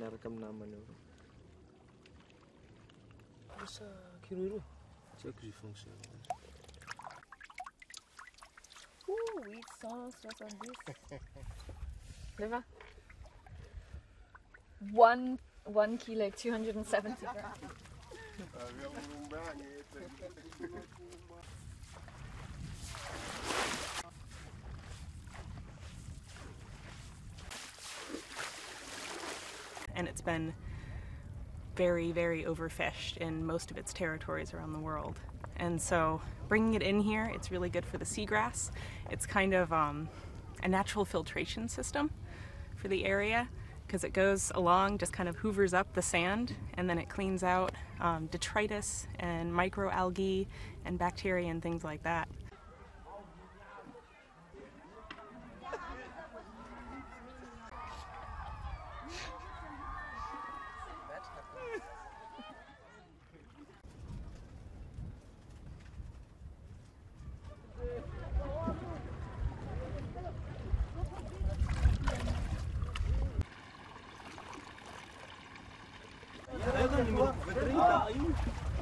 narekam naman'io Sa kiroiro. tsy haiko zay fonctionne Ouh, 870. Liver. One one kilo, two hundred and seventy grams. And it's been very, very overfished in most of its territories around the world. And so bringing it in here, it's really good for the seagrass. It's kind of um, a natural filtration system for the area because it goes along, just kind of hoovers up the sand, and then it cleans out um, detritus and microalgae and bacteria and things like that. 30 30.